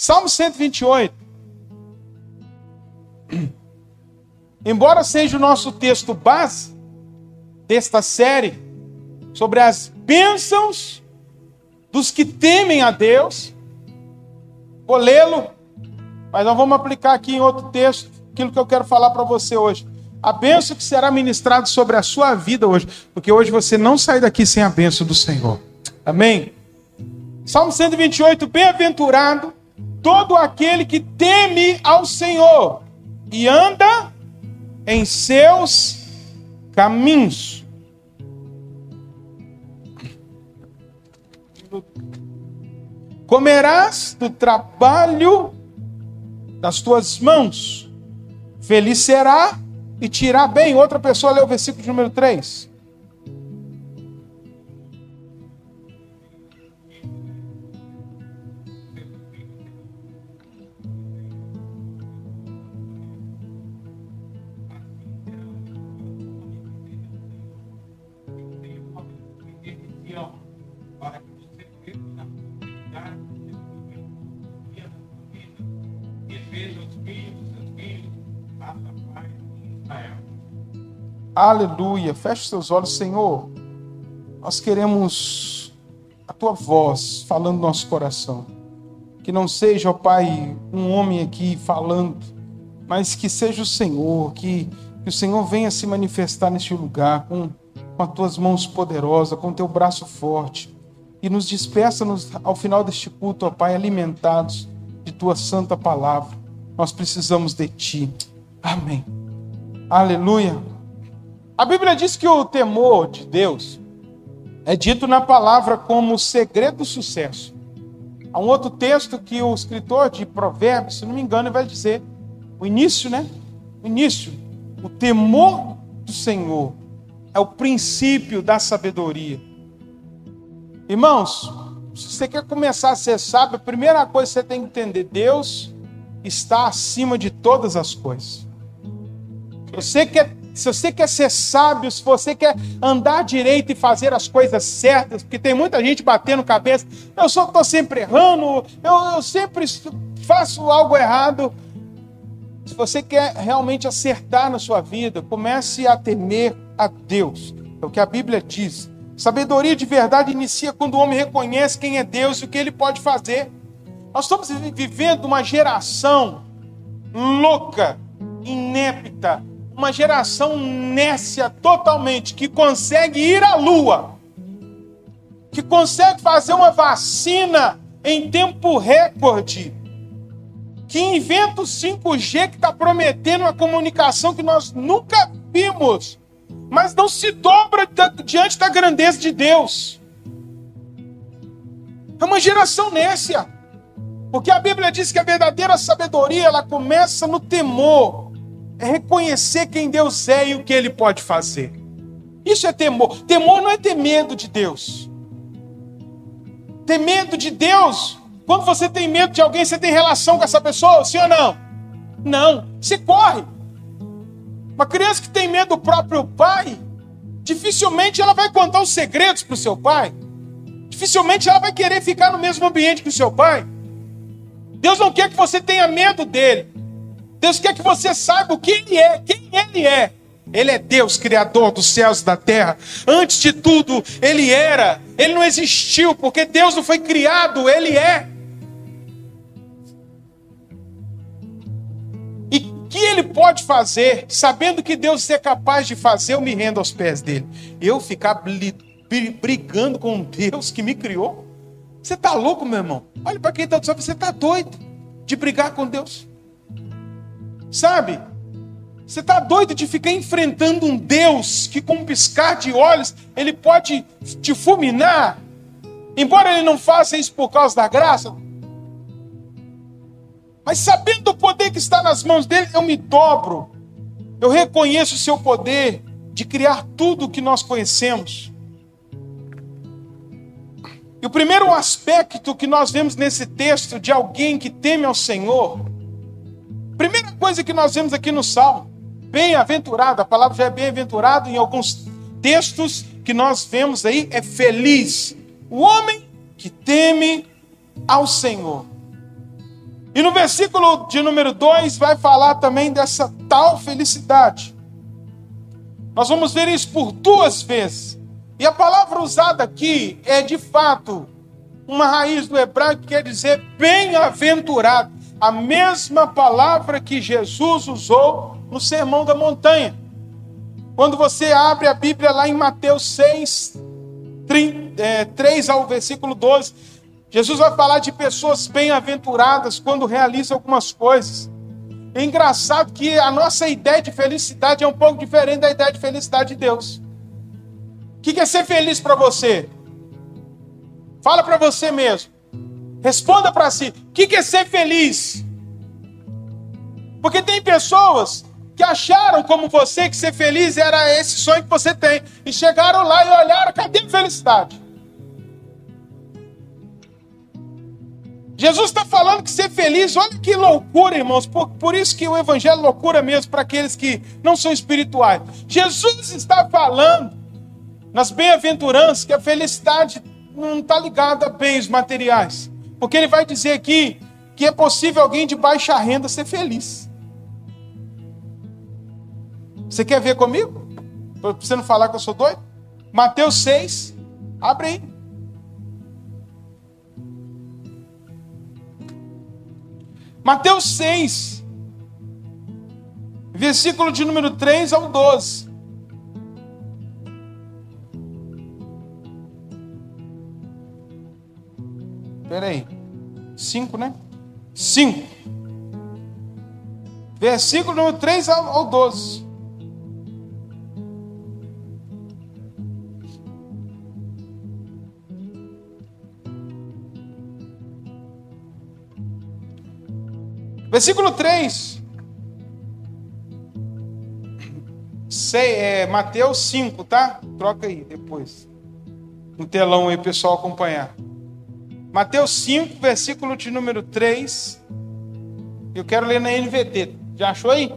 Salmo 128. Embora seja o nosso texto base desta série sobre as bênçãos dos que temem a Deus, vou lê-lo, mas nós vamos aplicar aqui em outro texto aquilo que eu quero falar para você hoje. A bênção que será ministrada sobre a sua vida hoje, porque hoje você não sai daqui sem a bênção do Senhor. Amém? Salmo 128, bem-aventurado todo aquele que teme ao Senhor e anda em seus caminhos. Comerás do trabalho das tuas mãos, feliz será e tirar bem. Outra pessoa lê o versículo número 3. Aleluia. Feche seus olhos, Senhor. Nós queremos a tua voz falando no nosso coração. Que não seja, ó Pai, um homem aqui falando, mas que seja o Senhor, que, que o Senhor venha se manifestar neste lugar com, com as tuas mãos poderosas, com o teu braço forte. E nos despeça-nos ao final deste culto, ó Pai, alimentados de tua santa palavra. Nós precisamos de ti. Amém. Aleluia. A Bíblia diz que o temor de Deus é dito na palavra como segredo do sucesso. Há um outro texto que o escritor de Provérbios, se não me engano, vai dizer, o início, né? O início. O temor do Senhor é o princípio da sabedoria. Irmãos, se você quer começar a ser sábio, a primeira coisa que você tem que entender: Deus está acima de todas as coisas. Você quer se você quer ser sábio, se você quer andar direito e fazer as coisas certas, porque tem muita gente batendo cabeça, eu só estou sempre errando, eu, eu sempre faço algo errado. Se você quer realmente acertar na sua vida, comece a temer a Deus. É o que a Bíblia diz. Sabedoria de verdade inicia quando o homem reconhece quem é Deus e o que ele pode fazer. Nós estamos vivendo uma geração louca, inépita, uma geração nécia totalmente, que consegue ir à lua, que consegue fazer uma vacina em tempo recorde, que inventa o 5G que está prometendo uma comunicação que nós nunca vimos, mas não se dobra diante da grandeza de Deus. É uma geração nécia. Porque a Bíblia diz que a verdadeira sabedoria ela começa no temor é reconhecer quem Deus é e o que Ele pode fazer. Isso é temor. Temor não é ter medo de Deus. Ter medo de Deus, quando você tem medo de alguém, você tem relação com essa pessoa, sim ou não? Não, você corre. Uma criança que tem medo do próprio pai, dificilmente ela vai contar os segredos para o seu pai. Dificilmente ela vai querer ficar no mesmo ambiente que o seu pai. Deus não quer que você tenha medo dele. Deus quer que você saiba o que Ele é, quem Ele é. Ele é Deus, Criador dos céus e da terra. Antes de tudo, Ele era. Ele não existiu, porque Deus não foi criado, Ele é. E o que Ele pode fazer, sabendo que Deus é capaz de fazer, eu me rendo aos pés dele. Eu ficar brigando com Deus que me criou? Você está louco, meu irmão? Olha para quem está do céu, você está doido de brigar com Deus. Sabe? Você está doido de ficar enfrentando um Deus que, com um piscar de olhos, ele pode te fulminar? Embora ele não faça isso por causa da graça. Mas sabendo o poder que está nas mãos dele, eu me dobro. Eu reconheço o seu poder de criar tudo o que nós conhecemos. E o primeiro aspecto que nós vemos nesse texto de alguém que teme ao Senhor Primeira coisa que nós vemos aqui no Salmo, bem-aventurado, a palavra já é bem-aventurado em alguns textos que nós vemos aí, é feliz. O homem que teme ao Senhor. E no versículo de número 2 vai falar também dessa tal felicidade. Nós vamos ver isso por duas vezes. E a palavra usada aqui é de fato uma raiz do hebraico que quer dizer bem-aventurado. A mesma palavra que Jesus usou no Sermão da Montanha. Quando você abre a Bíblia lá em Mateus 6, 3 é, ao versículo 12, Jesus vai falar de pessoas bem-aventuradas quando realizam algumas coisas. É engraçado que a nossa ideia de felicidade é um pouco diferente da ideia de felicidade de Deus. O que é ser feliz para você? Fala para você mesmo. Responda para si. O que é ser feliz? Porque tem pessoas que acharam como você que ser feliz era esse sonho que você tem. E chegaram lá e olharam, cadê a felicidade? Jesus está falando que ser feliz, olha que loucura, irmãos. Por, por isso que o evangelho é loucura mesmo para aqueles que não são espirituais. Jesus está falando nas bem-aventuranças que a felicidade não está ligada a bens materiais. Porque ele vai dizer aqui que é possível alguém de baixa renda ser feliz. Você quer ver comigo? Para você não falar que eu sou doido? Mateus 6, abre aí. Mateus 6, versículo de número 3 ao 12. Espera aí. 5, né? 5. Versículo número 3 ao 12. Versículo 3. Sei, é, Mateus 5, tá? Troca aí depois. No telão aí, pessoal acompanhar. Mateus 5, versículo de número 3. Eu quero ler na NVT. Já achou aí?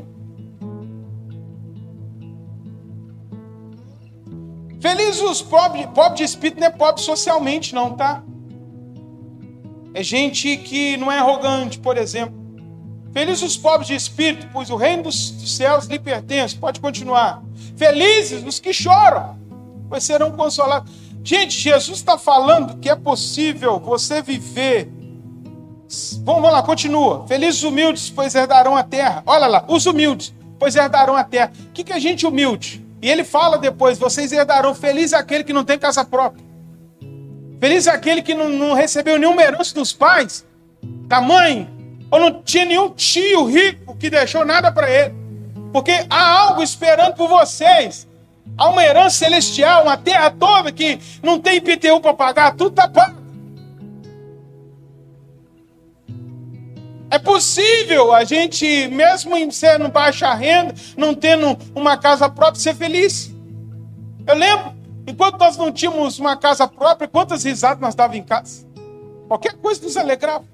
Feliz os pobres, pobre de espírito não é pobre socialmente, não, tá? É gente que não é arrogante, por exemplo. Felizes os pobres de espírito, pois o reino dos céus lhe pertence. Pode continuar. Felizes os que choram, pois serão consolados. Gente, Jesus está falando que é possível você viver. Vamos lá, continua. Felizes os humildes, pois herdarão a terra. Olha lá, os humildes, pois herdarão a terra. O que, que é gente humilde? E ele fala depois: vocês herdarão. Feliz aquele que não tem casa própria. Feliz aquele que não, não recebeu nenhuma herança dos pais, da mãe, ou não tinha nenhum tio rico que deixou nada para ele. Porque há algo esperando por vocês. Há uma herança celestial, uma terra toda que não tem IPTU para pagar, tudo está pago. É possível a gente, mesmo em sendo baixa renda, não tendo uma casa própria, ser feliz. Eu lembro, enquanto nós não tínhamos uma casa própria, quantas risadas nós dávamos em casa. Qualquer coisa nos alegrava.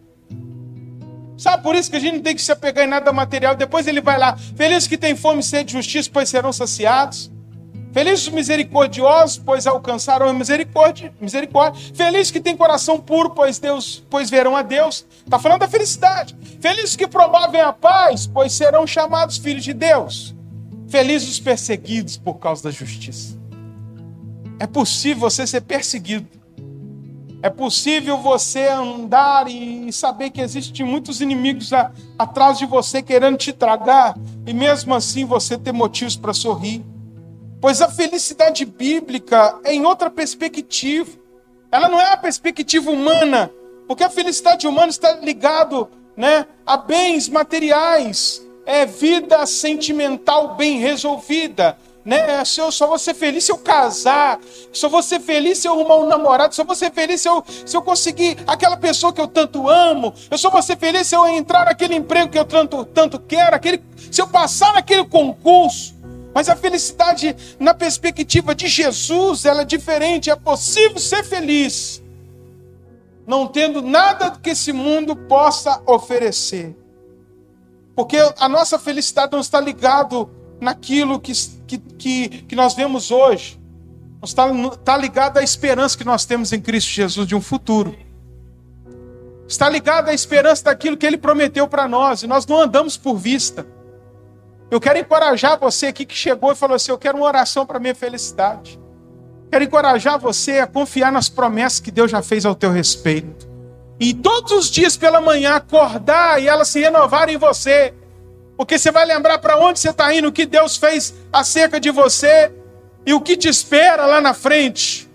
Sabe por isso que a gente não tem que se apegar em nada material. Depois ele vai lá. Felizes que têm fome sede de justiça, pois serão saciados. Felizes os misericordiosos, pois alcançaram a misericórdia. misericórdia. Felizes que têm coração puro, pois Deus, pois verão a Deus. Está falando da felicidade. Felizes que promovem a paz, pois serão chamados filhos de Deus. Felizes os perseguidos por causa da justiça. É possível você ser perseguido é possível você andar e saber que existem muitos inimigos a, atrás de você querendo te tragar, e mesmo assim você ter motivos para sorrir. Pois a felicidade bíblica é em outra perspectiva. Ela não é a perspectiva humana, porque a felicidade humana está ligado, né, a bens materiais, é vida sentimental bem resolvida, né? Se eu só vou ser feliz se eu casar, só vou ser feliz se eu arrumar um namorado, só vou ser feliz se eu, se eu conseguir aquela pessoa que eu tanto amo, eu só vou ser feliz se eu entrar naquele emprego que eu tanto, tanto quero, aquele, se eu passar naquele concurso. Mas a felicidade, na perspectiva de Jesus, ela é diferente. É possível ser feliz, não tendo nada que esse mundo possa oferecer. Porque a nossa felicidade não está ligado naquilo que, que, que, nós vemos hoje. Está, está ligado à esperança que nós temos em Cristo Jesus de um futuro. está ligado à esperança daquilo que ele prometeu para nós, e nós não andamos por vista. Eu quero encorajar você aqui que chegou e falou assim: Eu quero uma oração para minha felicidade. Quero encorajar você a confiar nas promessas que Deus já fez ao teu respeito. E todos os dias pela manhã acordar e elas se renovarem em você. Porque você vai lembrar para onde você está indo, o que Deus fez acerca de você e o que te espera lá na frente.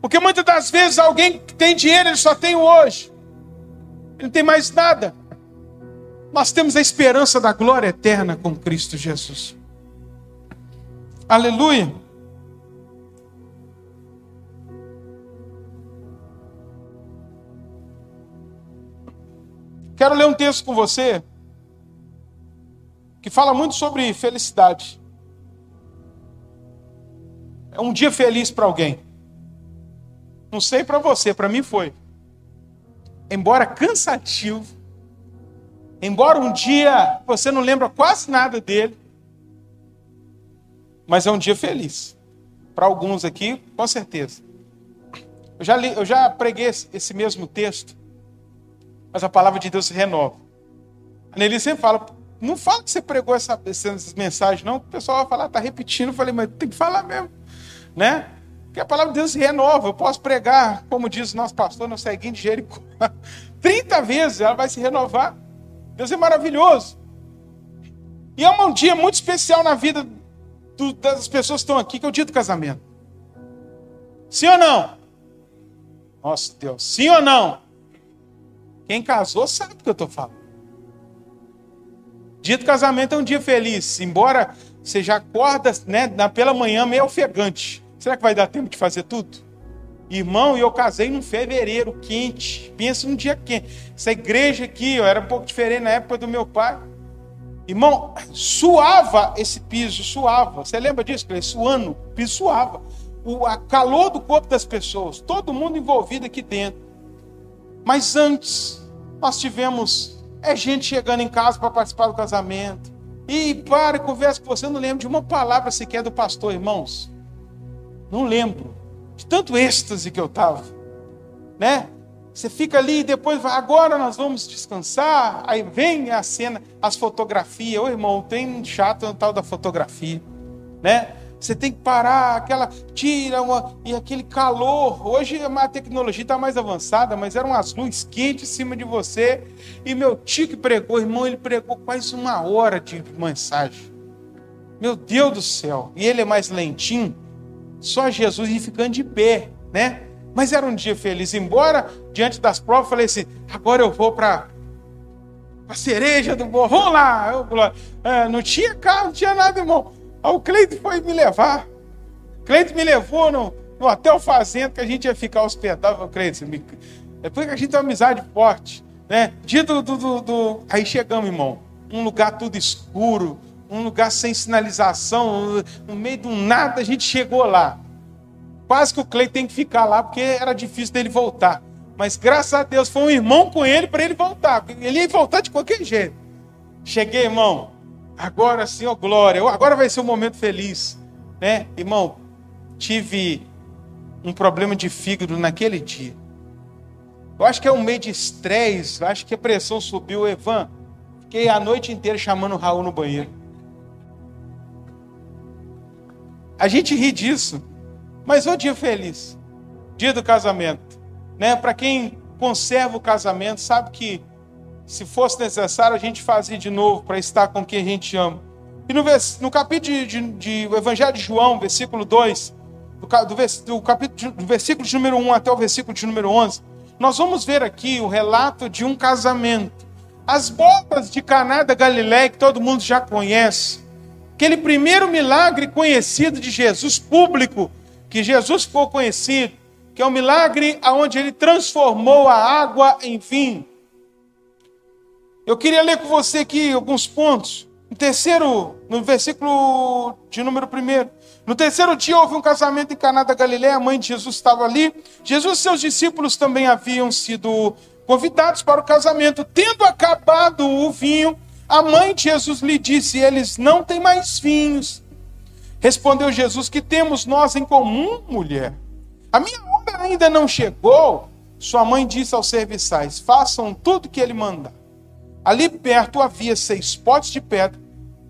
Porque muitas das vezes alguém que tem dinheiro, ele só tem o hoje. Ele não tem mais nada. Nós temos a esperança da glória eterna com Cristo Jesus. Aleluia. Quero ler um texto com você que fala muito sobre felicidade. É um dia feliz para alguém. Não sei para você, para mim foi. Embora cansativo, embora um dia você não lembra quase nada dele, mas é um dia feliz. Para alguns aqui, com certeza. Eu já, li, eu já preguei esse mesmo texto mas a palavra de Deus se renova. A Nelly sempre fala, não fala que você pregou essa, essas mensagens, não, o pessoal vai falar, está repetindo. Eu falei, mas tem que falar mesmo, né? Porque a palavra de Deus se renova. Eu posso pregar, como diz o nosso pastor no seguinte Jericó, 30 vezes ela vai se renovar. Deus é maravilhoso. E é um dia muito especial na vida do, das pessoas que estão aqui, que é o dia do casamento. Sim ou não? Nossa Deus, sim ou não? Quem casou sabe o que eu estou falando. Dia do casamento é um dia feliz, embora você já acorda né, pela manhã meio ofegante. Será que vai dar tempo de fazer tudo? Irmão, eu casei num fevereiro quente. Pensa num dia quente. Essa igreja aqui ó, era um pouco diferente na época do meu pai. Irmão, suava esse piso, suava. Você lembra disso? Suando, o piso suava. O calor do corpo das pessoas, todo mundo envolvido aqui dentro. Mas antes, nós tivemos é gente chegando em casa para participar do casamento. E para, conversa com você, eu não lembro de uma palavra sequer do pastor, irmãos. Não lembro. De tanto êxtase que eu estava. Né? Você fica ali e depois, agora nós vamos descansar. Aí vem a cena, as fotografias. Ô irmão, tem chato no tal da fotografia. Né? Você tem que parar, aquela tira uma, e aquele calor. Hoje a tecnologia está mais avançada, mas eram as luzes quentes em cima de você. E meu tio que pregou, irmão, ele pregou quase uma hora de mensagem. Meu Deus do céu. E ele é mais lentinho. Só Jesus ia ficando de pé, né? Mas era um dia feliz. Embora diante das provas, eu falei assim: agora eu vou para a cereja do morro. Vamos lá. Eu, é, não tinha carro, não tinha nada, irmão. Aí o Cleito foi me levar. Cleito me levou no, no hotel fazenda que a gente ia ficar hospedado. Cleito, me... depois que a gente tem uma amizade forte, né? Dia do, do, do, do, Aí chegamos, irmão. Um lugar tudo escuro, um lugar sem sinalização, no meio do nada a gente chegou lá. Quase que o Cleito tem que ficar lá porque era difícil dele voltar. Mas graças a Deus foi um irmão com ele para ele voltar. Ele ia voltar de qualquer jeito. Cheguei, irmão. Agora sim, ó glória. Agora vai ser um momento feliz, né? Irmão, tive um problema de fígado naquele dia. Eu acho que é um meio de estresse, acho que a pressão subiu, Evan. Fiquei a noite inteira chamando o Raul no banheiro. A gente ri disso, mas o dia feliz, dia do casamento, né? Para quem conserva o casamento, sabe que se fosse necessário, a gente fazia de novo para estar com quem a gente ama. E no, no capítulo de, de, de, Evangelho de João, versículo 2, do, do, do, capítulo, do versículo de número 1 até o versículo de número 11, nós vamos ver aqui o relato de um casamento. As bodas de Caná da Galiléia, que todo mundo já conhece. Aquele primeiro milagre conhecido de Jesus, público, que Jesus ficou conhecido, que é o um milagre onde ele transformou a água em vinho. Eu queria ler com você aqui alguns pontos. No terceiro, no versículo de número primeiro. No terceiro dia houve um casamento em Caná da Galiléia, a mãe de Jesus estava ali. Jesus e seus discípulos também haviam sido convidados para o casamento. Tendo acabado o vinho, a mãe de Jesus lhe disse: Eles não têm mais vinhos. Respondeu Jesus: Que temos nós em comum, mulher? A minha hora ainda não chegou. sua mãe disse aos serviçais: façam tudo que ele mandar. Ali perto havia seis potes de pedra,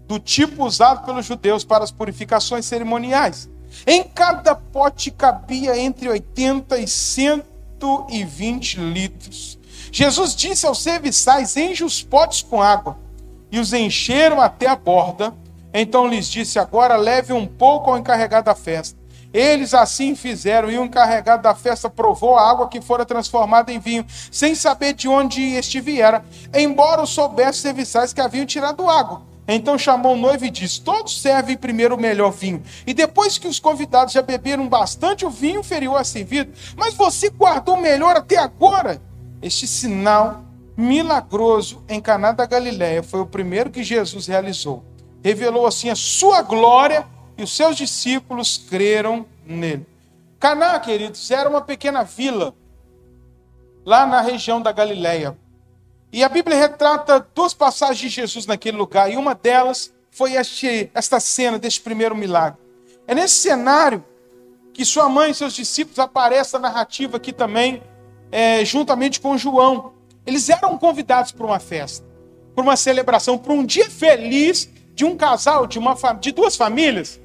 do tipo usado pelos judeus para as purificações cerimoniais. Em cada pote cabia entre 80 e 120 litros. Jesus disse aos serviçais: Enche os potes com água. E os encheram até a borda. Então lhes disse: Agora leve um pouco ao encarregado da festa. Eles assim fizeram, e o encarregado da festa provou a água que fora transformada em vinho, sem saber de onde este viera, embora soubesse os serviçais que haviam tirado água. Então chamou o noivo e disse: Todos servem primeiro o melhor vinho. E depois que os convidados já beberam bastante, o vinho feriu a servido. Mas você guardou melhor até agora. Este sinal milagroso em Caná da Galiléia foi o primeiro que Jesus realizou. Revelou assim a sua glória e os seus discípulos creram nele. Caná, queridos, era uma pequena vila lá na região da Galiléia. E a Bíblia retrata duas passagens de Jesus naquele lugar, e uma delas foi este, esta cena deste primeiro milagre. É nesse cenário que sua mãe e seus discípulos aparecem na narrativa aqui também, é, juntamente com João. Eles eram convidados para uma festa, para uma celebração, para um dia feliz de um casal, de, uma, de duas famílias.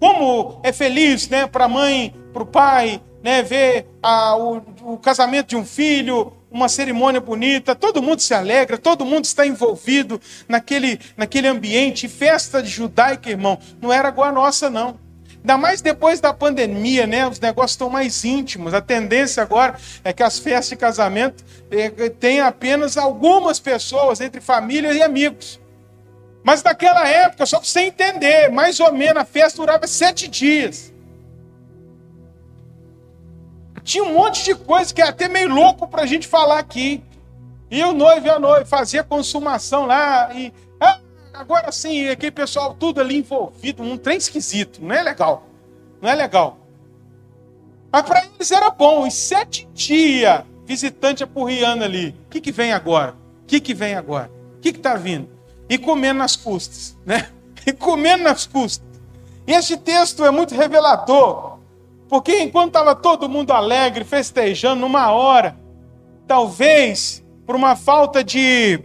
Como é feliz né, para a mãe, para o pai, né, ver a, o, o casamento de um filho, uma cerimônia bonita, todo mundo se alegra, todo mundo está envolvido naquele, naquele ambiente. Festa judaica, irmão, não era igual a nossa, não. Ainda mais depois da pandemia, né? Os negócios estão mais íntimos. A tendência agora é que as festas de casamento é, tem apenas algumas pessoas entre família e amigos. Mas naquela época, só para você entender, mais ou menos a festa durava sete dias. Tinha um monte de coisa que é até meio louco para a gente falar aqui. E o noivo e a noiva fazia consumação lá. E agora sim, aquele pessoal tudo ali envolvido, um trem esquisito. Não é legal. Não é legal. Mas para eles era bom. Em sete dias, visitante apurriando ali. O que, que vem agora? O que, que vem agora? O que está vindo? E comendo nas custas, né? E comendo nas custas. E este texto é muito revelador porque enquanto estava todo mundo alegre, festejando, numa hora, talvez por uma falta de,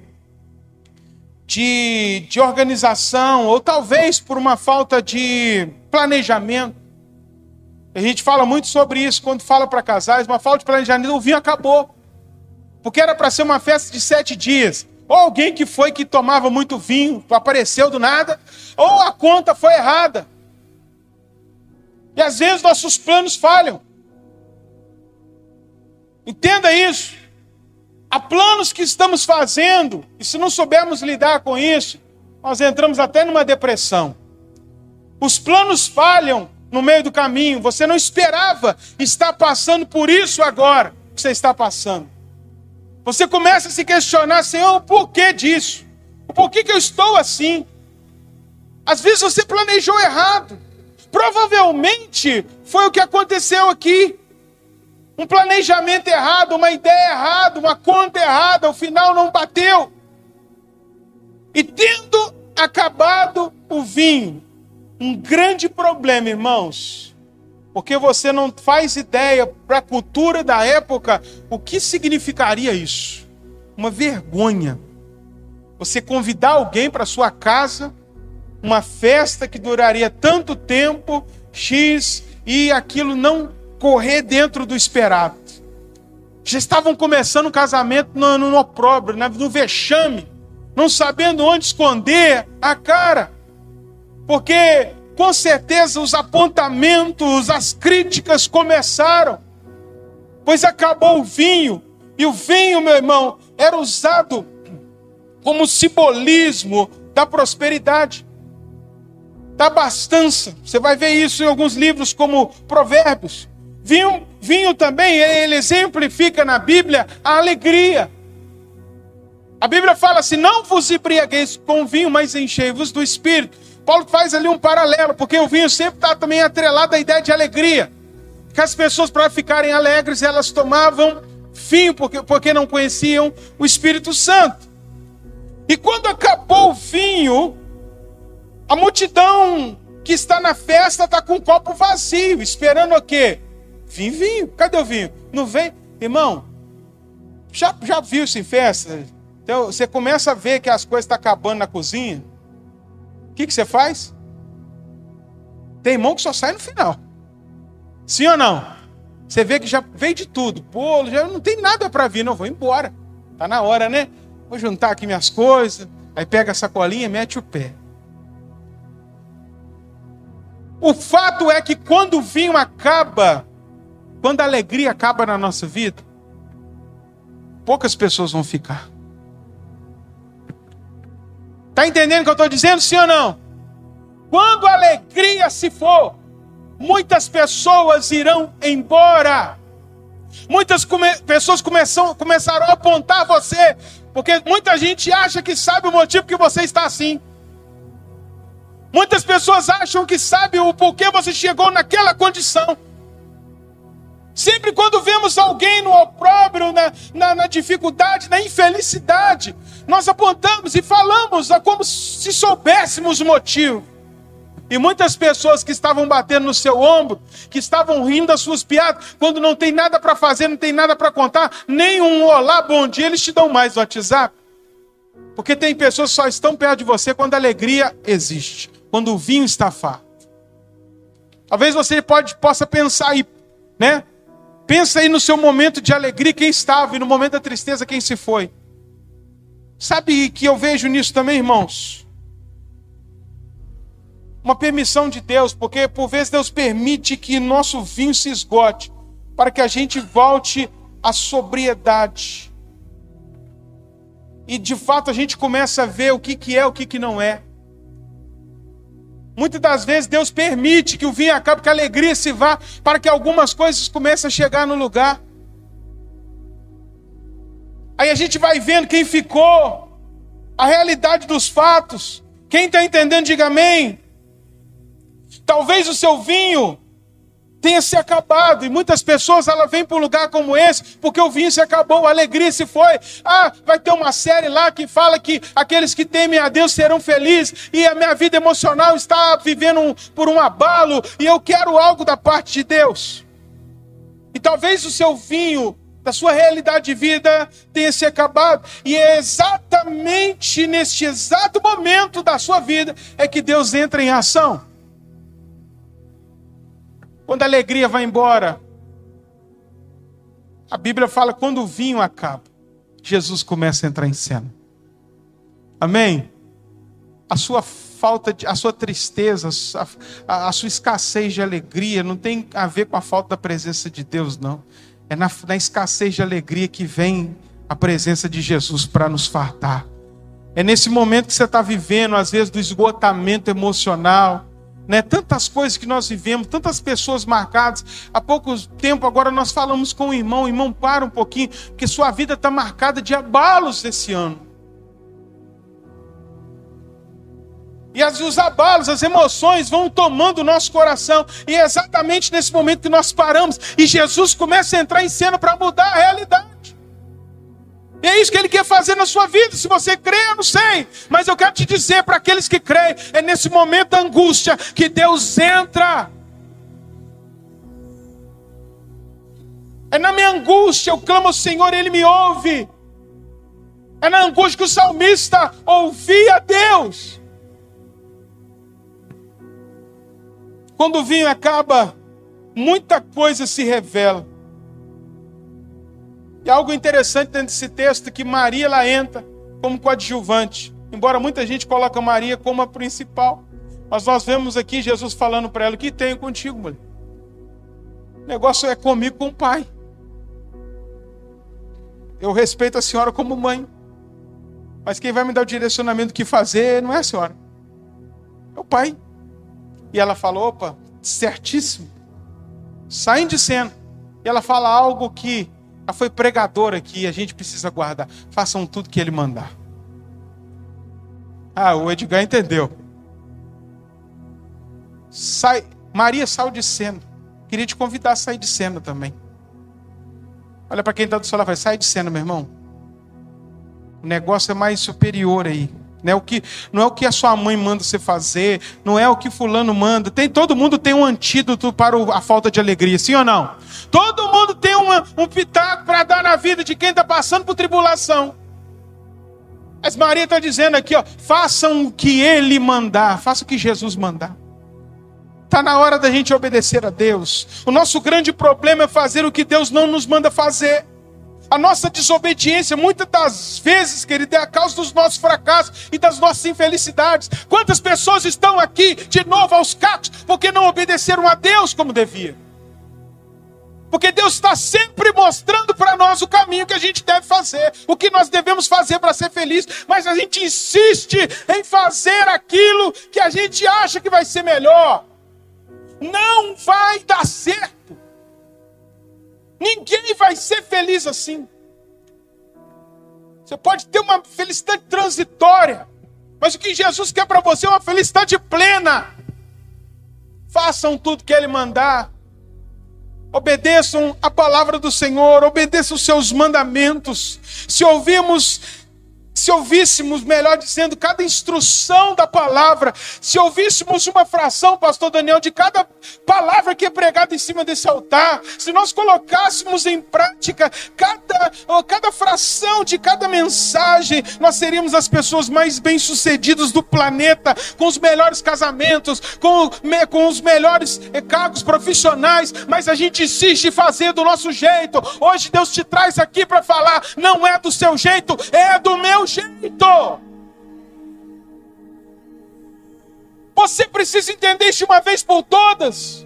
de, de organização, ou talvez por uma falta de planejamento, a gente fala muito sobre isso quando fala para casais, uma falta de planejamento, o vinho acabou. Porque era para ser uma festa de sete dias. Ou alguém que foi que tomava muito vinho, apareceu do nada, ou a conta foi errada. E às vezes nossos planos falham. Entenda isso. Há planos que estamos fazendo, e se não soubermos lidar com isso, nós entramos até numa depressão. Os planos falham no meio do caminho. Você não esperava estar passando por isso agora que você está passando. Você começa a se questionar, Senhor, o porquê disso? O porquê que eu estou assim? Às vezes você planejou errado. Provavelmente foi o que aconteceu aqui. Um planejamento errado, uma ideia errada, uma conta errada, o final não bateu. E tendo acabado o vinho, um grande problema, irmãos, porque você não faz ideia para a cultura da época o que significaria isso. Uma vergonha. Você convidar alguém para sua casa uma festa que duraria tanto tempo, X, e aquilo não correr dentro do esperado. Já estavam começando o casamento no, no, no opróbrio, no vexame, não sabendo onde esconder a cara, porque com certeza os apontamentos, as críticas começaram, pois acabou o vinho, e o vinho, meu irmão, era usado como simbolismo da prosperidade da abastança. Você vai ver isso em alguns livros como Provérbios. Vinho, vinho também, ele exemplifica na Bíblia a alegria. A Bíblia fala assim: não vos embriagueis com vinho, mas enchei-vos do Espírito. Paulo faz ali um paralelo, porque o vinho sempre está também atrelado à ideia de alegria. Que as pessoas, para ficarem alegres, elas tomavam vinho, porque, porque não conheciam o Espírito Santo. E quando acabou o vinho, a multidão que está na festa está com um copo vazio, esperando o quê? Vinho, vinho. Cadê o vinho? Não vem? Irmão, já, já viu isso em festa? Então, você começa a ver que as coisas estão tá acabando na cozinha. O que, que você faz? Tem irmão que só sai no final. Sim ou não? Você vê que já veio de tudo. Bolo, já não tem nada para vir, não. Vou embora. Tá na hora, né? Vou juntar aqui minhas coisas. Aí pega a sacolinha e mete o pé. O fato é que quando o vinho acaba, quando a alegria acaba na nossa vida, poucas pessoas vão ficar. Está entendendo o que eu estou dizendo, sim ou não? Quando a alegria se for, muitas pessoas irão embora. Muitas come pessoas começam, começarão a apontar você, porque muita gente acha que sabe o motivo que você está assim. Muitas pessoas acham que sabe o porquê você chegou naquela condição. Sempre quando vemos alguém no opróbrio, na, na, na, dificuldade, na infelicidade, nós apontamos e falamos como se soubéssemos o motivo. E muitas pessoas que estavam batendo no seu ombro, que estavam rindo das suas piadas, quando não tem nada para fazer, não tem nada para contar, nem um olá, bom dia, eles te dão mais no WhatsApp. Porque tem pessoas que só estão perto de você quando a alegria existe, quando o vinho está farto. Talvez você pode, possa pensar aí, né? Pensa aí no seu momento de alegria, quem estava, e no momento da tristeza, quem se foi. Sabe que eu vejo nisso também, irmãos? Uma permissão de Deus, porque por vezes Deus permite que nosso vinho se esgote, para que a gente volte à sobriedade. E de fato a gente começa a ver o que, que é, o que, que não é. Muitas das vezes Deus permite que o vinho acabe, que a alegria se vá, para que algumas coisas comecem a chegar no lugar. Aí a gente vai vendo quem ficou, a realidade dos fatos. Quem está entendendo, diga amém. Talvez o seu vinho tenha se acabado. E muitas pessoas ela vêm para um lugar como esse porque o vinho se acabou, a alegria se foi. Ah, vai ter uma série lá que fala que aqueles que temem a Deus serão felizes e a minha vida emocional está vivendo um, por um abalo e eu quero algo da parte de Deus. E talvez o seu vinho da sua realidade de vida tenha se acabado. E é exatamente neste exato momento da sua vida é que Deus entra em ação. Quando a alegria vai embora, a Bíblia fala quando o vinho acaba, Jesus começa a entrar em cena. Amém? A sua falta, de, a sua tristeza, a, a, a sua escassez de alegria não tem a ver com a falta da presença de Deus, não. É na, na escassez de alegria que vem a presença de Jesus para nos fartar. É nesse momento que você está vivendo, às vezes, do esgotamento emocional né? Tantas coisas que nós vivemos, tantas pessoas marcadas. Há pouco tempo agora nós falamos com o irmão, irmão para um pouquinho, porque sua vida está marcada de abalos esse ano. E as, os abalos, as emoções vão tomando o nosso coração. E é exatamente nesse momento que nós paramos. E Jesus começa a entrar em cena para mudar a realidade. E é isso que ele quer fazer na sua vida. Se você crê, eu não sei. Mas eu quero te dizer para aqueles que creem: é nesse momento da angústia que Deus entra. É na minha angústia, eu clamo ao Senhor, Ele me ouve. É na angústia que o salmista ouvia Deus. Quando o vinho acaba, muita coisa se revela. E algo interessante dentro desse texto é que Maria ela entra como coadjuvante. Embora muita gente coloque Maria como a principal. Mas nós vemos aqui Jesus falando para ela: que tenho contigo, mulher? O negócio é comigo com o pai. Eu respeito a senhora como mãe. Mas quem vai me dar o direcionamento do que fazer não é a senhora. É o pai. E ela falou: opa, certíssimo. Saem de cena. E ela fala algo que ela foi pregadora aqui, a gente precisa guardar. Façam tudo que ele mandar. Ah, o Edgar entendeu. Sai, Maria saiu de cena. Queria te convidar a sair de cena também. Olha para quem está do seu lado, vai, sai de cena, meu irmão. O negócio é mais superior aí. Não é, o que, não é o que a sua mãe manda você fazer, não é o que fulano manda. Tem, todo mundo tem um antídoto para a falta de alegria, sim ou não? Todo mundo tem uma, um pitaco para cuidado de quem está passando por tribulação. Mas Maria está dizendo aqui, ó, façam o que ele mandar, façam o que Jesus mandar. Está na hora da gente obedecer a Deus. O nosso grande problema é fazer o que Deus não nos manda fazer. A nossa desobediência, muitas das vezes, querido, é a causa dos nossos fracassos e das nossas infelicidades. Quantas pessoas estão aqui de novo aos cacos porque não obedeceram a Deus como devia? Porque Deus está sempre mostrando para nós o caminho que a gente deve fazer, o que nós devemos fazer para ser feliz, mas a gente insiste em fazer aquilo que a gente acha que vai ser melhor. Não vai dar certo. Ninguém vai ser feliz assim. Você pode ter uma felicidade transitória, mas o que Jesus quer para você é uma felicidade plena. Façam tudo que Ele mandar, obedeçam a palavra do Senhor, obedeçam os seus mandamentos. Se ouvimos se ouvíssemos, melhor dizendo, cada instrução da palavra, se ouvíssemos uma fração, pastor Daniel, de cada palavra que é pregada em cima desse altar, se nós colocássemos em prática cada, cada fração de cada mensagem, nós seríamos as pessoas mais bem-sucedidas do planeta, com os melhores casamentos, com, com os melhores eh, cargos profissionais, mas a gente insiste em fazer do nosso jeito. Hoje Deus te traz aqui para falar, não é do seu jeito, é do meu jeito. Você precisa entender isso uma vez por todas.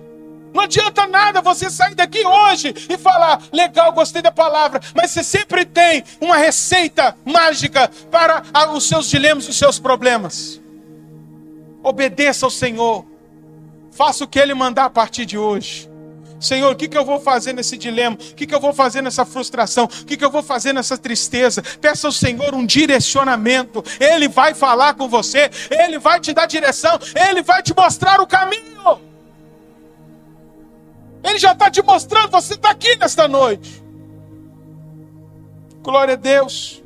Não adianta nada você sair daqui hoje e falar, legal, gostei da palavra, mas você sempre tem uma receita mágica para os seus dilemas os seus problemas. Obedeça ao Senhor, faça o que Ele mandar a partir de hoje. Senhor, o que, que eu vou fazer nesse dilema? O que, que eu vou fazer nessa frustração? O que, que eu vou fazer nessa tristeza? Peça ao Senhor um direcionamento. Ele vai falar com você, Ele vai te dar direção, Ele vai te mostrar o caminho. Ele já está te mostrando, você está aqui nesta noite. Glória a Deus.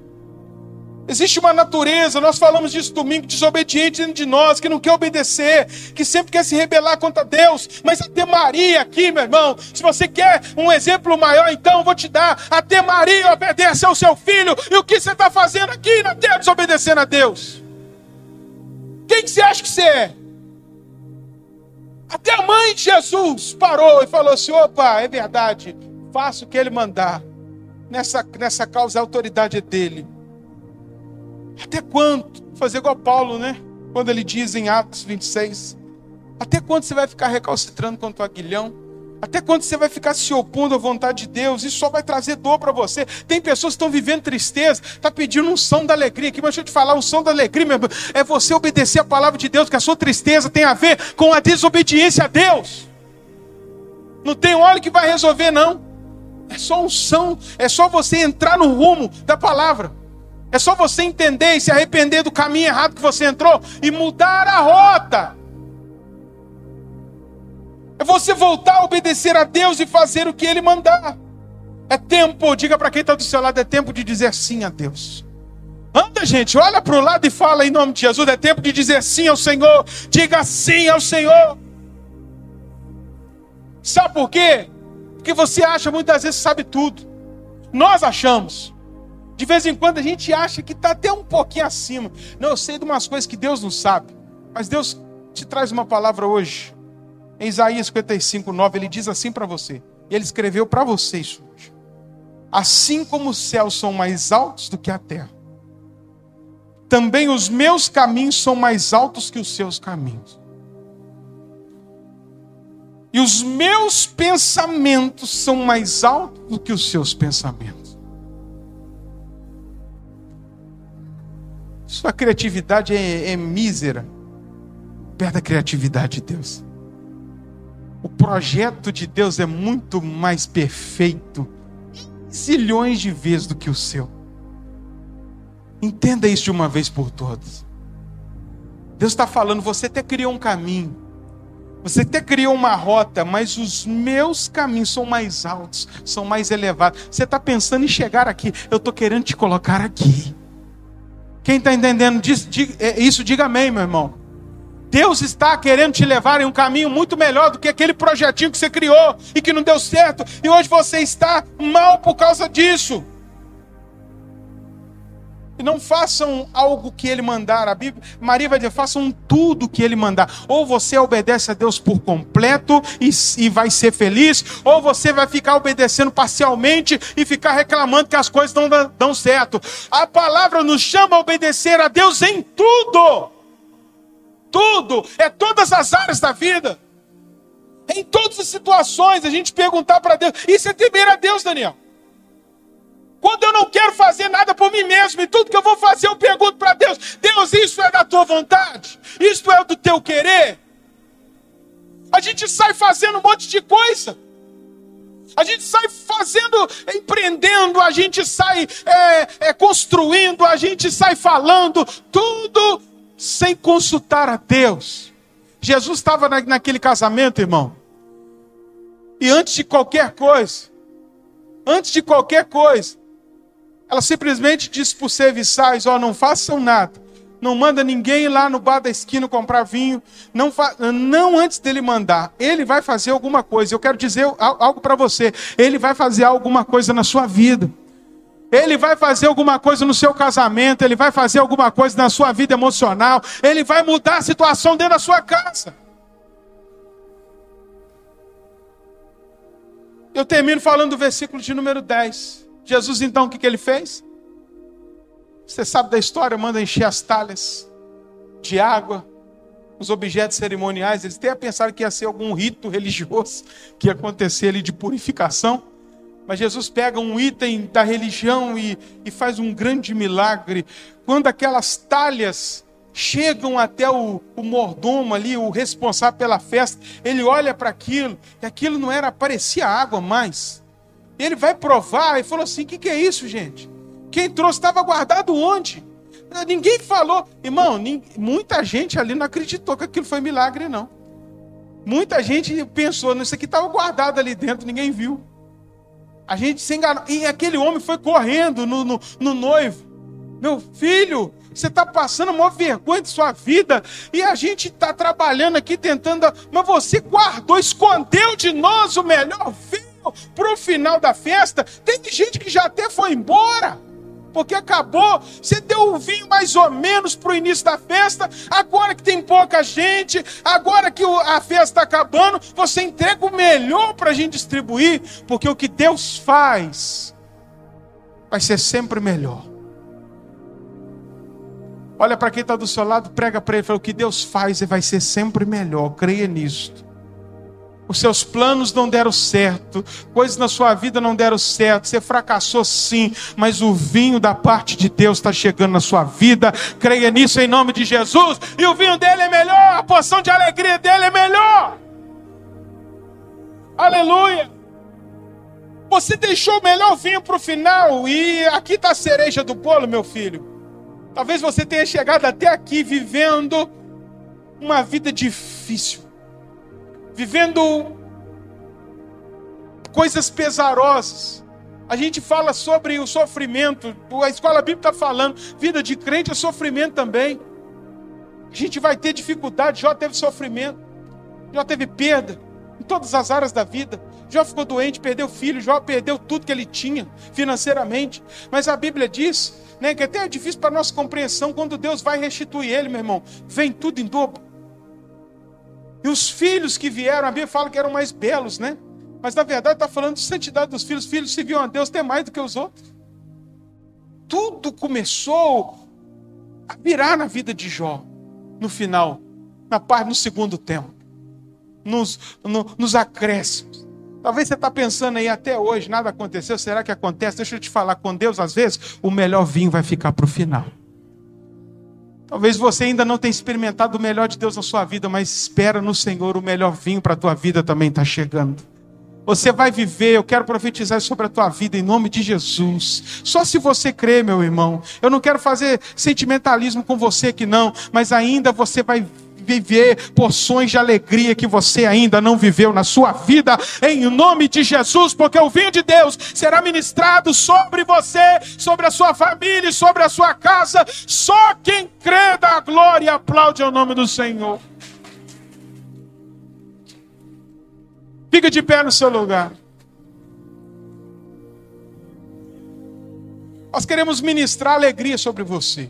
Existe uma natureza, nós falamos disso domingo, desobediente dentro de nós, que não quer obedecer, que sempre quer se rebelar contra Deus. Mas até Maria aqui, meu irmão, se você quer um exemplo maior, então eu vou te dar. Até Maria obedece ao seu filho. E o que você está fazendo aqui na terra desobedecendo a Deus? Quem que você acha que você é? Até a mãe de Jesus parou e falou assim: opa, é verdade, faça o que ele mandar. Nessa, nessa causa a autoridade é dele. Até quando? Fazer igual Paulo, né? Quando ele diz em Atos 26. Até quando você vai ficar recalcitrando contra o aguilhão? Até quando você vai ficar se opondo à vontade de Deus? Isso só vai trazer dor para você. Tem pessoas que estão vivendo tristeza, está pedindo um som da alegria aqui, mas deixa eu te falar: o som da alegria meu, é você obedecer a palavra de Deus, que a sua tristeza tem a ver com a desobediência a Deus. Não tem óleo que vai resolver, não. É só um som, é só você entrar no rumo da palavra. É só você entender e se arrepender do caminho errado que você entrou e mudar a rota. É você voltar a obedecer a Deus e fazer o que Ele mandar. É tempo, diga para quem está do seu lado, é tempo de dizer sim a Deus. Anda, gente, olha para o lado e fala em nome de Jesus. É tempo de dizer sim ao Senhor. Diga sim ao Senhor. Sabe por quê? Porque você acha muitas vezes sabe tudo. Nós achamos. De vez em quando a gente acha que está até um pouquinho acima. Não, eu sei de umas coisas que Deus não sabe. Mas Deus te traz uma palavra hoje. Em Isaías 55, 9, ele diz assim para você. Ele escreveu para você isso hoje. Assim como os céus são mais altos do que a terra, também os meus caminhos são mais altos que os seus caminhos. E os meus pensamentos são mais altos do que os seus pensamentos. Sua criatividade é, é mísera perto da criatividade de Deus. O projeto de Deus é muito mais perfeito, zilhões de vezes do que o seu. Entenda isso de uma vez por todas. Deus está falando, você até criou um caminho, você até criou uma rota, mas os meus caminhos são mais altos, são mais elevados. Você está pensando em chegar aqui, eu estou querendo te colocar aqui. Quem está entendendo é, isso, diga amém, meu irmão. Deus está querendo te levar em um caminho muito melhor do que aquele projetinho que você criou e que não deu certo, e hoje você está mal por causa disso. E não façam algo que ele mandar. A Bíblia, Maria vai dizer: façam tudo que ele mandar. Ou você obedece a Deus por completo e, e vai ser feliz, ou você vai ficar obedecendo parcialmente e ficar reclamando que as coisas não dão certo. A palavra nos chama a obedecer a Deus em tudo. Tudo, é todas as áreas da vida. Em todas as situações, a gente perguntar para Deus. Isso é temer a Deus, Daniel. Quando eu não quero fazer nada por mim mesmo, e tudo que eu vou fazer, eu pergunto para Deus: Deus, isso é da tua vontade? Isso é do teu querer? A gente sai fazendo um monte de coisa. A gente sai fazendo, empreendendo, a gente sai é, é, construindo, a gente sai falando, tudo sem consultar a Deus. Jesus estava na, naquele casamento, irmão. E antes de qualquer coisa, antes de qualquer coisa, ela simplesmente disse para os serviçais: Ó, oh, não façam nada. Não manda ninguém lá no bar da esquina comprar vinho. Não, não antes dele mandar. Ele vai fazer alguma coisa. Eu quero dizer algo para você. Ele vai fazer alguma coisa na sua vida. Ele vai fazer alguma coisa no seu casamento. Ele vai fazer alguma coisa na sua vida emocional. Ele vai mudar a situação dentro da sua casa. Eu termino falando do versículo de número 10. Jesus, então, o que, que ele fez? Você sabe da história, manda encher as talhas de água, os objetos cerimoniais. Eles até pensaram que ia ser algum rito religioso que ia acontecer ali de purificação. Mas Jesus pega um item da religião e, e faz um grande milagre. Quando aquelas talhas chegam até o, o, mordomo ali, o responsável pela festa, ele olha para aquilo, e aquilo não era, parecia água mais. Ele vai provar e falou assim: o que, que é isso, gente? Quem trouxe estava guardado onde? Ninguém falou, irmão, muita gente ali não acreditou que aquilo foi milagre, não. Muita gente pensou, isso aqui estava guardado ali dentro, ninguém viu. A gente se enganou. E aquele homem foi correndo no, no, no noivo. Meu filho, você está passando uma vergonha de sua vida e a gente está trabalhando aqui tentando. Mas você guardou, escondeu de nós o melhor filho para o final da festa, tem gente que já até foi embora. Porque acabou, você deu o vinho mais ou menos para o início da festa, agora que tem pouca gente, agora que a festa está acabando, você entrega o melhor para a gente distribuir, porque o que Deus faz vai ser sempre melhor. Olha para quem está do seu lado, prega para ele, fala, o que Deus faz vai ser sempre melhor, creia nisto os seus planos não deram certo, coisas na sua vida não deram certo, você fracassou sim, mas o vinho da parte de Deus está chegando na sua vida, creia nisso em nome de Jesus, e o vinho dele é melhor, a porção de alegria dele é melhor. Aleluia! Você deixou o melhor vinho para o final, e aqui está a cereja do bolo, meu filho. Talvez você tenha chegado até aqui vivendo uma vida difícil vivendo coisas pesarosas. A gente fala sobre o sofrimento, a escola bíblica está falando, vida de crente é sofrimento também. A gente vai ter dificuldade, já teve sofrimento, já teve perda em todas as áreas da vida. Já ficou doente, perdeu filho, já perdeu tudo que ele tinha financeiramente. Mas a Bíblia diz, né, que até é difícil para nossa compreensão quando Deus vai restituir ele, meu irmão. Vem tudo em dobro. E os filhos que vieram, a Bíblia fala que eram mais belos, né? Mas na verdade está falando de santidade dos filhos. Os filhos se viam a Deus até mais do que os outros. Tudo começou a virar na vida de Jó, no final, na parte, no segundo tempo, nos, no, nos acréscimos. Talvez você está pensando aí até hoje, nada aconteceu, será que acontece? Deixa eu te falar, com Deus, às vezes, o melhor vinho vai ficar para o final. Talvez você ainda não tenha experimentado o melhor de Deus na sua vida, mas espera no Senhor, o melhor vinho para a tua vida também está chegando. Você vai viver, eu quero profetizar sobre a tua vida em nome de Jesus. Só se você crê, meu irmão. Eu não quero fazer sentimentalismo com você aqui não, mas ainda você vai viver porções de alegria que você ainda não viveu na sua vida, em nome de Jesus, porque o vinho de Deus será ministrado sobre você, sobre a sua família e sobre a sua casa. Só quem crê da glória e aplaude ao nome do Senhor. Fica de pé no seu lugar. Nós queremos ministrar alegria sobre você.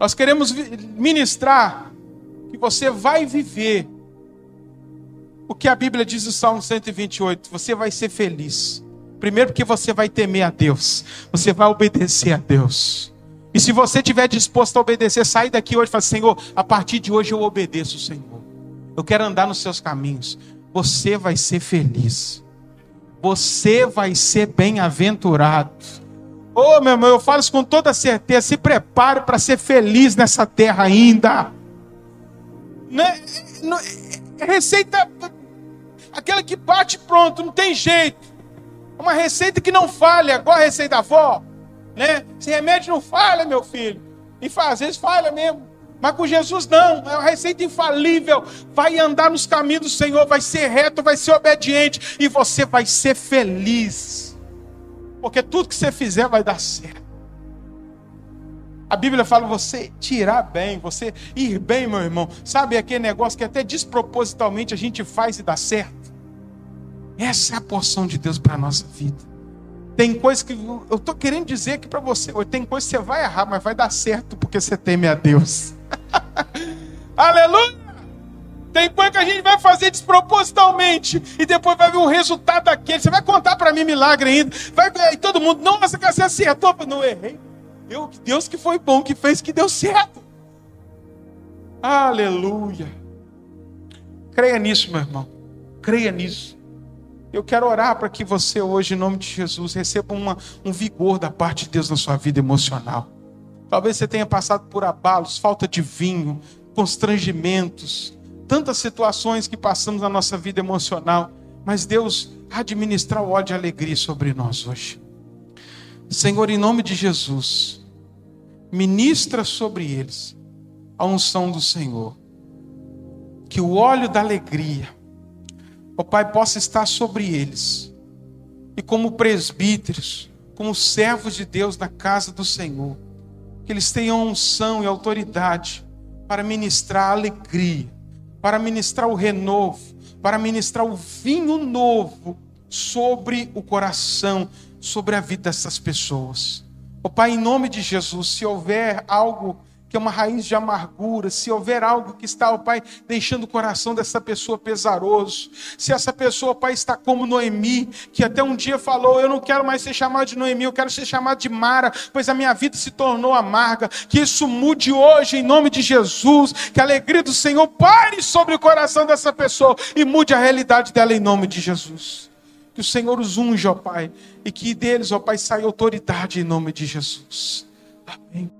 Nós queremos ministrar que você vai viver o que a Bíblia diz no Salmo 128. Você vai ser feliz. Primeiro, porque você vai temer a Deus, você vai obedecer a Deus. E se você estiver disposto a obedecer, sai daqui hoje e fala: Senhor, a partir de hoje eu obedeço Senhor. Eu quero andar nos seus caminhos. Você vai ser feliz. Você vai ser bem-aventurado. Oh, meu irmão, eu falo isso com toda certeza. Se prepare para ser feliz nessa terra ainda. Não é, não é, receita aquela que bate pronto, não tem jeito. Uma receita que não falha, igual a receita da avó. Né? Esse remédio não falha, meu filho. E faz, às vezes falha mesmo. Mas com Jesus não, é uma receita infalível. Vai andar nos caminhos do Senhor, vai ser reto, vai ser obediente e você vai ser feliz. Porque tudo que você fizer vai dar certo. A Bíblia fala você tirar bem, você ir bem, meu irmão. Sabe aquele negócio que até despropositalmente a gente faz e dá certo? Essa é a porção de Deus para a nossa vida. Tem coisas que eu estou querendo dizer aqui para você, tem coisas que você vai errar, mas vai dar certo porque você teme a Deus. Aleluia! Tem coisa que a gente vai fazer despropositalmente e depois vai ver o resultado daquele. Você vai contar para mim milagre ainda. Vai ver, e todo mundo, que você acertou. Não errei. Eu, Deus que foi bom, que fez que deu certo. Aleluia. Creia nisso, meu irmão. Creia nisso. Eu quero orar para que você hoje, em nome de Jesus, receba uma, um vigor da parte de Deus na sua vida emocional. Talvez você tenha passado por abalos, falta de vinho, constrangimentos, tantas situações que passamos na nossa vida emocional, mas Deus administrar o ódio e a alegria sobre nós hoje. Senhor, em nome de Jesus, ministra sobre eles a unção do Senhor. Que o óleo da alegria, ó Pai, possa estar sobre eles. E como presbíteros, como servos de Deus na casa do Senhor, que eles tenham unção e autoridade para ministrar alegria, para ministrar o renovo, para ministrar o vinho novo sobre o coração, sobre a vida dessas pessoas. Ó Pai, em nome de Jesus, se houver algo que é uma raiz de amargura, se houver algo que está, ó Pai, deixando o coração dessa pessoa pesaroso, se essa pessoa, Pai, está como Noemi, que até um dia falou: Eu não quero mais ser chamado de Noemi, eu quero ser chamado de Mara, pois a minha vida se tornou amarga. Que isso mude hoje, em nome de Jesus, que a alegria do Senhor pare sobre o coração dessa pessoa e mude a realidade dela, em nome de Jesus. Que o Senhor os unja, ó Pai, e que deles, ó Pai, saia autoridade em nome de Jesus. Amém.